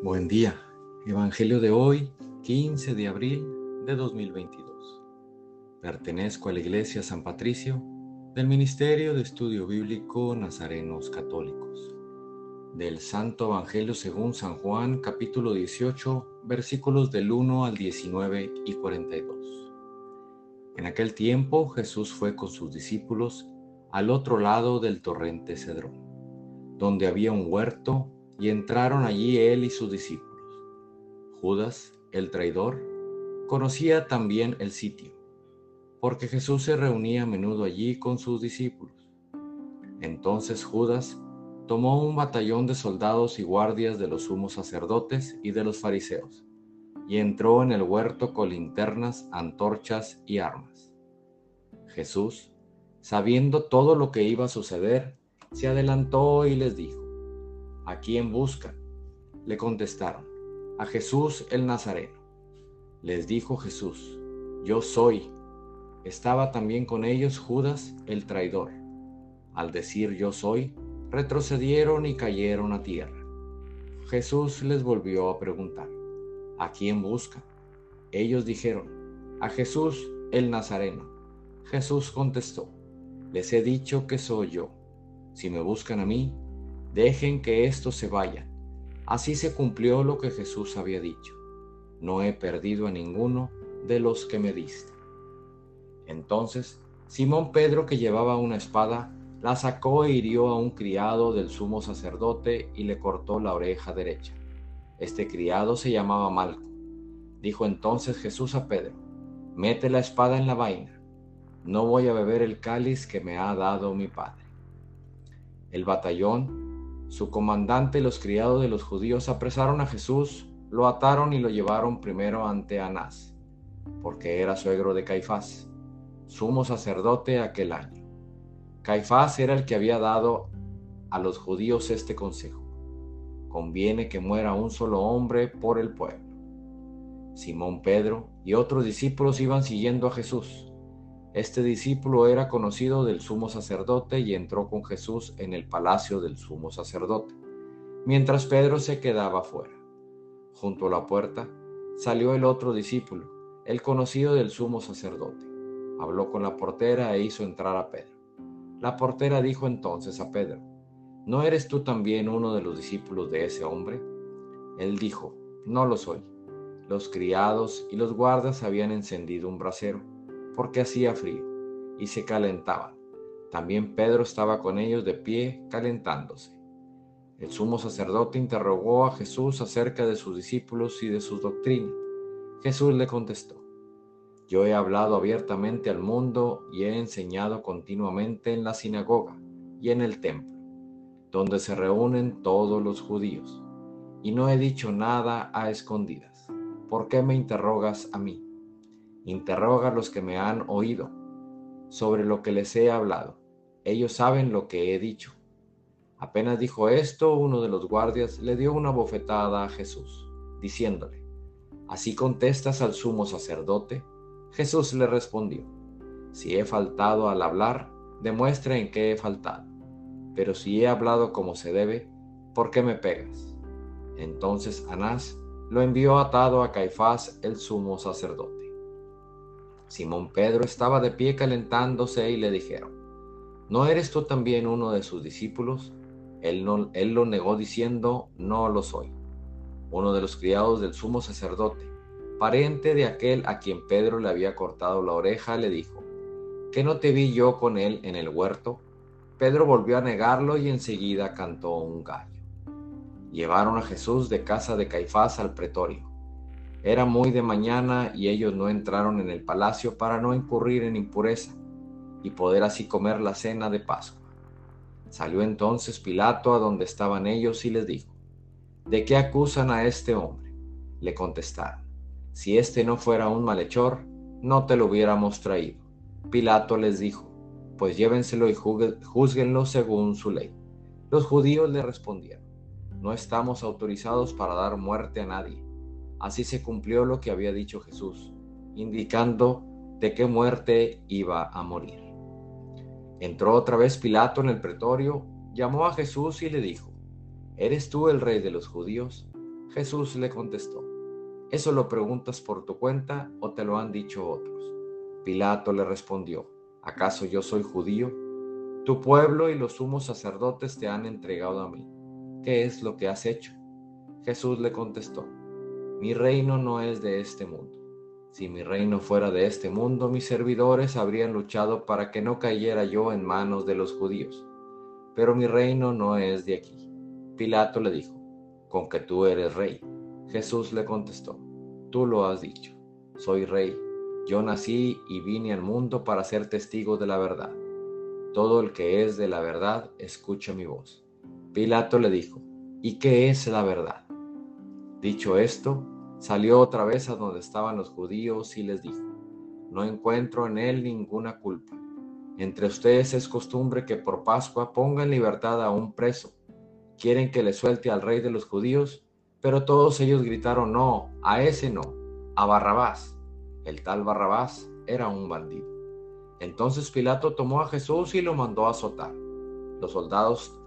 Buen día. Evangelio de hoy, 15 de abril de 2022. Pertenezco a la Iglesia San Patricio del Ministerio de Estudio Bíblico Nazarenos Católicos. Del Santo Evangelio según San Juan, capítulo 18, versículos del 1 al 19 y 42. En aquel tiempo Jesús fue con sus discípulos al otro lado del torrente Cedrón, donde había un huerto y entraron allí él y sus discípulos. Judas, el traidor, conocía también el sitio, porque Jesús se reunía a menudo allí con sus discípulos. Entonces Judas tomó un batallón de soldados y guardias de los sumos sacerdotes y de los fariseos, y entró en el huerto con linternas, antorchas y armas. Jesús, sabiendo todo lo que iba a suceder, se adelantó y les dijo, ¿A quién buscan? Le contestaron, a Jesús el Nazareno. Les dijo Jesús, yo soy. Estaba también con ellos Judas el traidor. Al decir yo soy, retrocedieron y cayeron a tierra. Jesús les volvió a preguntar, ¿a quién buscan? Ellos dijeron, a Jesús el Nazareno. Jesús contestó, les he dicho que soy yo. Si me buscan a mí, dejen que estos se vayan. Así se cumplió lo que Jesús había dicho. No he perdido a ninguno de los que me diste. Entonces, Simón Pedro, que llevaba una espada, la sacó e hirió a un criado del sumo sacerdote y le cortó la oreja derecha. Este criado se llamaba Malco. Dijo entonces Jesús a Pedro, mete la espada en la vaina. No voy a beber el cáliz que me ha dado mi padre. El batallón su comandante y los criados de los judíos apresaron a Jesús, lo ataron y lo llevaron primero ante Anás, porque era suegro de Caifás, sumo sacerdote aquel año. Caifás era el que había dado a los judíos este consejo. Conviene que muera un solo hombre por el pueblo. Simón Pedro y otros discípulos iban siguiendo a Jesús. Este discípulo era conocido del sumo sacerdote y entró con Jesús en el palacio del sumo sacerdote, mientras Pedro se quedaba fuera. Junto a la puerta salió el otro discípulo, el conocido del sumo sacerdote. Habló con la portera e hizo entrar a Pedro. La portera dijo entonces a Pedro, ¿no eres tú también uno de los discípulos de ese hombre? Él dijo, no lo soy. Los criados y los guardas habían encendido un brasero porque hacía frío, y se calentaban. También Pedro estaba con ellos de pie, calentándose. El sumo sacerdote interrogó a Jesús acerca de sus discípulos y de sus doctrinas. Jesús le contestó, Yo he hablado abiertamente al mundo y he enseñado continuamente en la sinagoga y en el templo, donde se reúnen todos los judíos, y no he dicho nada a escondidas. ¿Por qué me interrogas a mí? Interroga a los que me han oído sobre lo que les he hablado. Ellos saben lo que he dicho. Apenas dijo esto, uno de los guardias le dio una bofetada a Jesús, diciéndole, ¿Así contestas al sumo sacerdote? Jesús le respondió, Si he faltado al hablar, demuestra en qué he faltado. Pero si he hablado como se debe, ¿por qué me pegas? Entonces Anás lo envió atado a Caifás el sumo sacerdote. Simón Pedro estaba de pie calentándose y le dijeron, ¿no eres tú también uno de sus discípulos? Él, no, él lo negó diciendo, no lo soy. Uno de los criados del sumo sacerdote, pariente de aquel a quien Pedro le había cortado la oreja, le dijo, ¿que no te vi yo con él en el huerto? Pedro volvió a negarlo y enseguida cantó un gallo. Llevaron a Jesús de casa de Caifás al pretorio. Era muy de mañana y ellos no entraron en el palacio para no incurrir en impureza y poder así comer la cena de Pascua. Salió entonces Pilato a donde estaban ellos y les dijo, ¿de qué acusan a este hombre? Le contestaron, si este no fuera un malhechor, no te lo hubiéramos traído. Pilato les dijo, pues llévenselo y juzguenlo según su ley. Los judíos le respondieron, no estamos autorizados para dar muerte a nadie Así se cumplió lo que había dicho Jesús, indicando de qué muerte iba a morir. Entró otra vez Pilato en el pretorio, llamó a Jesús y le dijo, ¿Eres tú el rey de los judíos? Jesús le contestó, ¿eso lo preguntas por tu cuenta o te lo han dicho otros? Pilato le respondió, ¿acaso yo soy judío? Tu pueblo y los sumos sacerdotes te han entregado a mí. ¿Qué es lo que has hecho? Jesús le contestó, mi reino no es de este mundo. Si mi reino fuera de este mundo, mis servidores habrían luchado para que no cayera yo en manos de los judíos. Pero mi reino no es de aquí. Pilato le dijo, con que tú eres rey. Jesús le contestó, tú lo has dicho, soy rey. Yo nací y vine al mundo para ser testigo de la verdad. Todo el que es de la verdad escucha mi voz. Pilato le dijo, ¿y qué es la verdad? Dicho esto, salió otra vez a donde estaban los judíos y les dijo, no encuentro en él ninguna culpa. Entre ustedes es costumbre que por Pascua pongan en libertad a un preso quieren que le suelte al rey de los judíos, pero todos ellos gritaron, no, a ese no, a Barrabás. El tal Barrabás era un bandido. Entonces Pilato tomó a Jesús y lo mandó a azotar. Los soldados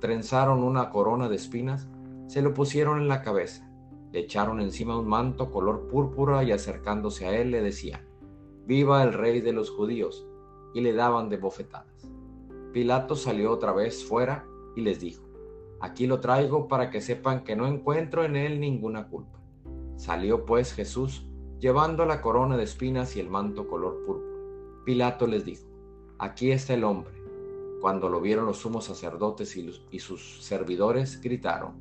trenzaron una corona de espinas, se lo pusieron en la cabeza, le echaron encima un manto color púrpura y acercándose a él le decían, Viva el rey de los judíos, y le daban de bofetadas. Pilato salió otra vez fuera y les dijo, Aquí lo traigo para que sepan que no encuentro en él ninguna culpa. Salió pues Jesús llevando la corona de espinas y el manto color púrpura. Pilato les dijo, aquí está el hombre. Cuando lo vieron los sumos sacerdotes y, y sus servidores, gritaron,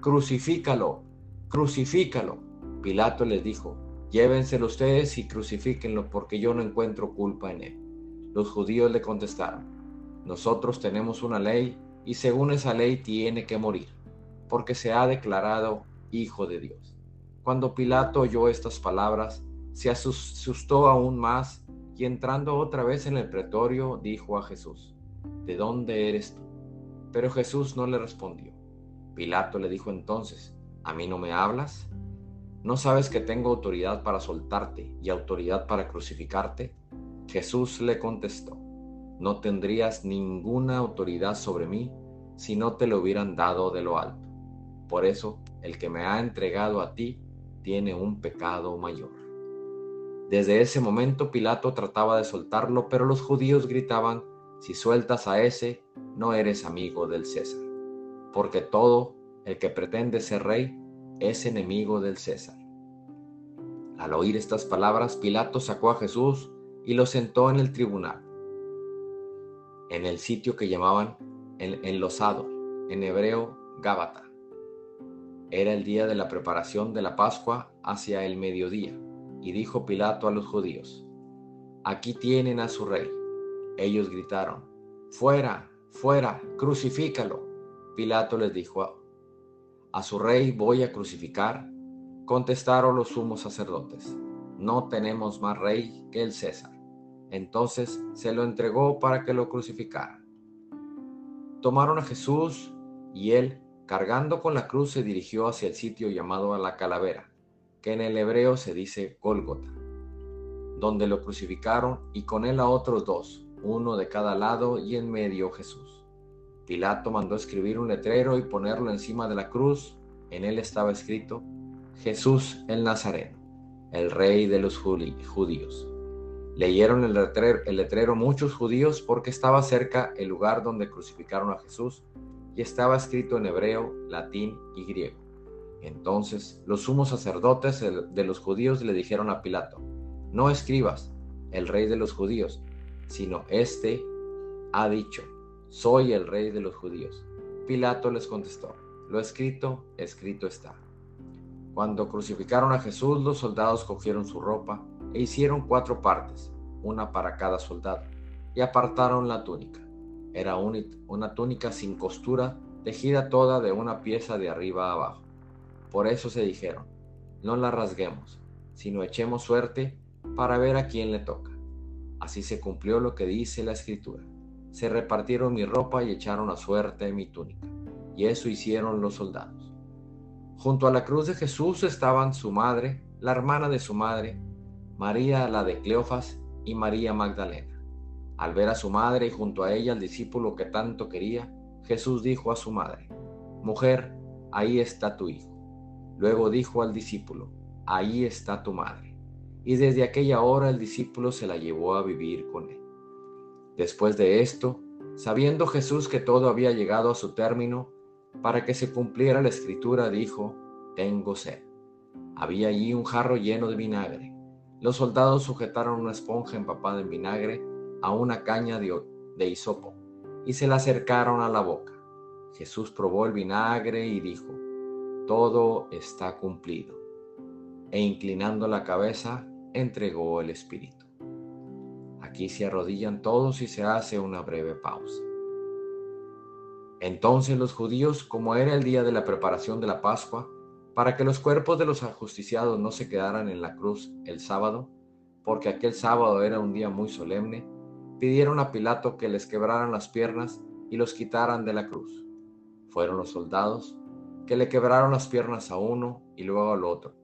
crucifícalo, crucifícalo. Pilato les dijo, llévenselo ustedes y crucifíquenlo porque yo no encuentro culpa en él. Los judíos le contestaron, nosotros tenemos una ley y según esa ley tiene que morir, porque se ha declarado Hijo de Dios. Cuando Pilato oyó estas palabras, se asustó aún más y entrando otra vez en el pretorio dijo a Jesús, ¿de dónde eres tú? Pero Jesús no le respondió. Pilato le dijo entonces, ¿a mí no me hablas? ¿No sabes que tengo autoridad para soltarte y autoridad para crucificarte? Jesús le contestó, no tendrías ninguna autoridad sobre mí si no te lo hubieran dado de lo alto. Por eso, el que me ha entregado a ti tiene un pecado mayor. Desde ese momento Pilato trataba de soltarlo, pero los judíos gritaban, si sueltas a ese, no eres amigo del César, porque todo el que pretende ser rey es enemigo del César. Al oír estas palabras, Pilato sacó a Jesús y lo sentó en el tribunal en el sitio que llamaban el enlosado, en hebreo Gábata. Era el día de la preparación de la Pascua hacia el mediodía, y dijo Pilato a los judíos, Aquí tienen a su rey. Ellos gritaron, Fuera, fuera, crucifícalo. Pilato les dijo, A su rey voy a crucificar. Contestaron los sumos sacerdotes, No tenemos más rey que el César. Entonces se lo entregó para que lo crucificara. Tomaron a Jesús y él, cargando con la cruz, se dirigió hacia el sitio llamado a la calavera, que en el hebreo se dice Gólgota, donde lo crucificaron y con él a otros dos, uno de cada lado y en medio Jesús. Pilato mandó escribir un letrero y ponerlo encima de la cruz. En él estaba escrito, Jesús el Nazareno, el rey de los judíos. Leyeron el letrero, muchos judíos porque estaba cerca el lugar donde crucificaron a Jesús y estaba escrito en hebreo, latín y griego. Entonces los sumos sacerdotes de los judíos le dijeron a Pilato, no escribas, el rey de los judíos, sino este ha dicho, soy el rey de los judíos. Pilato les contestó, lo escrito, escrito está. Cuando crucificaron a Jesús, los soldados cogieron su ropa e hicieron cuatro partes, una para cada soldado, y apartaron la túnica. Era una túnica sin costura, tejida toda de una pieza de arriba a abajo. Por eso se dijeron, no la rasguemos, sino echemos suerte para ver a quién le toca. Así se cumplió lo que dice la escritura. Se repartieron mi ropa y echaron a suerte mi túnica. Y eso hicieron los soldados. Junto a la cruz de Jesús estaban su madre, la hermana de su madre, María la de Cleofas y María Magdalena. Al ver a su madre y junto a ella al discípulo que tanto quería, Jesús dijo a su madre, Mujer, ahí está tu hijo. Luego dijo al discípulo, ahí está tu madre. Y desde aquella hora el discípulo se la llevó a vivir con él. Después de esto, sabiendo Jesús que todo había llegado a su término, para que se cumpliera la escritura, dijo, tengo sed. Había allí un jarro lleno de vinagre. Los soldados sujetaron una esponja empapada en vinagre a una caña de, de hisopo y se la acercaron a la boca. Jesús probó el vinagre y dijo, todo está cumplido. E inclinando la cabeza, entregó el Espíritu. Aquí se arrodillan todos y se hace una breve pausa. Entonces los judíos, como era el día de la preparación de la Pascua, para que los cuerpos de los ajusticiados no se quedaran en la cruz el sábado, porque aquel sábado era un día muy solemne, pidieron a Pilato que les quebraran las piernas y los quitaran de la cruz. Fueron los soldados que le quebraron las piernas a uno y luego al otro,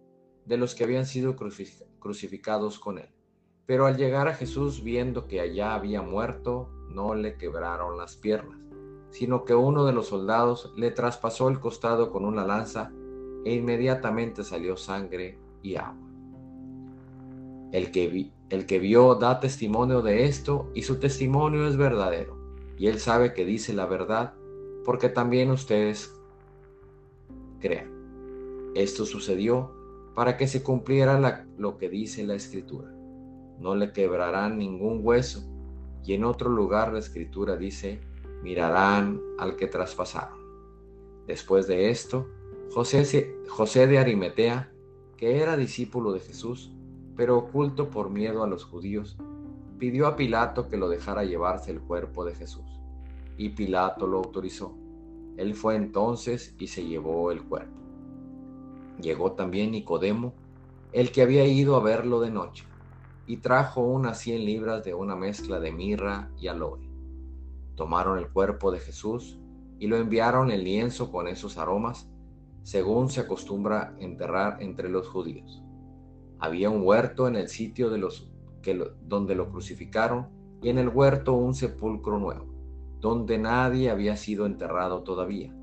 de los que habían sido crucificados con él. Pero al llegar a Jesús, viendo que allá había muerto, no le quebraron las piernas, sino que uno de los soldados le traspasó el costado con una lanza e inmediatamente salió sangre y agua. El que, el que vio da testimonio de esto y su testimonio es verdadero, y él sabe que dice la verdad porque también ustedes crean. Esto sucedió para que se cumpliera lo que dice la escritura. No le quebrarán ningún hueso. Y en otro lugar la escritura dice, mirarán al que traspasaron. Después de esto, José, José de Arimetea, que era discípulo de Jesús, pero oculto por miedo a los judíos, pidió a Pilato que lo dejara llevarse el cuerpo de Jesús. Y Pilato lo autorizó. Él fue entonces y se llevó el cuerpo. Llegó también Nicodemo, el que había ido a verlo de noche, y trajo unas cien libras de una mezcla de mirra y aloe. Tomaron el cuerpo de Jesús y lo enviaron en lienzo con esos aromas según se acostumbra enterrar entre los judíos. Había un huerto en el sitio de los que donde lo crucificaron y en el huerto un sepulcro nuevo, donde nadie había sido enterrado todavía.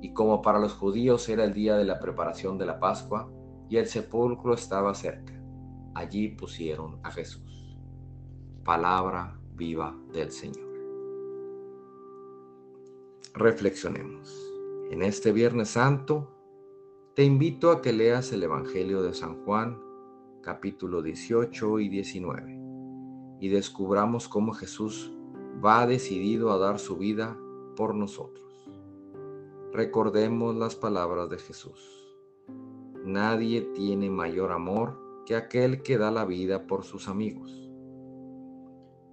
Y como para los judíos era el día de la preparación de la Pascua y el sepulcro estaba cerca, allí pusieron a Jesús. Palabra viva del Señor. Reflexionemos. En este Viernes Santo te invito a que leas el Evangelio de San Juan, capítulo 18 y 19, y descubramos cómo Jesús va decidido a dar su vida por nosotros. Recordemos las palabras de Jesús. Nadie tiene mayor amor que aquel que da la vida por sus amigos.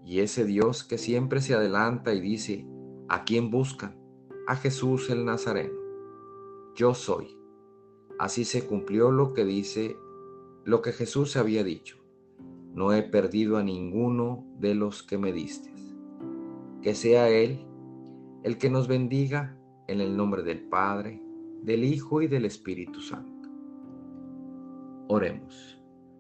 Y ese Dios que siempre se adelanta y dice, ¿a quién buscan? a Jesús el Nazareno. Yo soy. Así se cumplió lo que dice, lo que Jesús había dicho. No he perdido a ninguno de los que me diste. Que sea Él el que nos bendiga en el nombre del Padre, del Hijo y del Espíritu Santo. Oremos.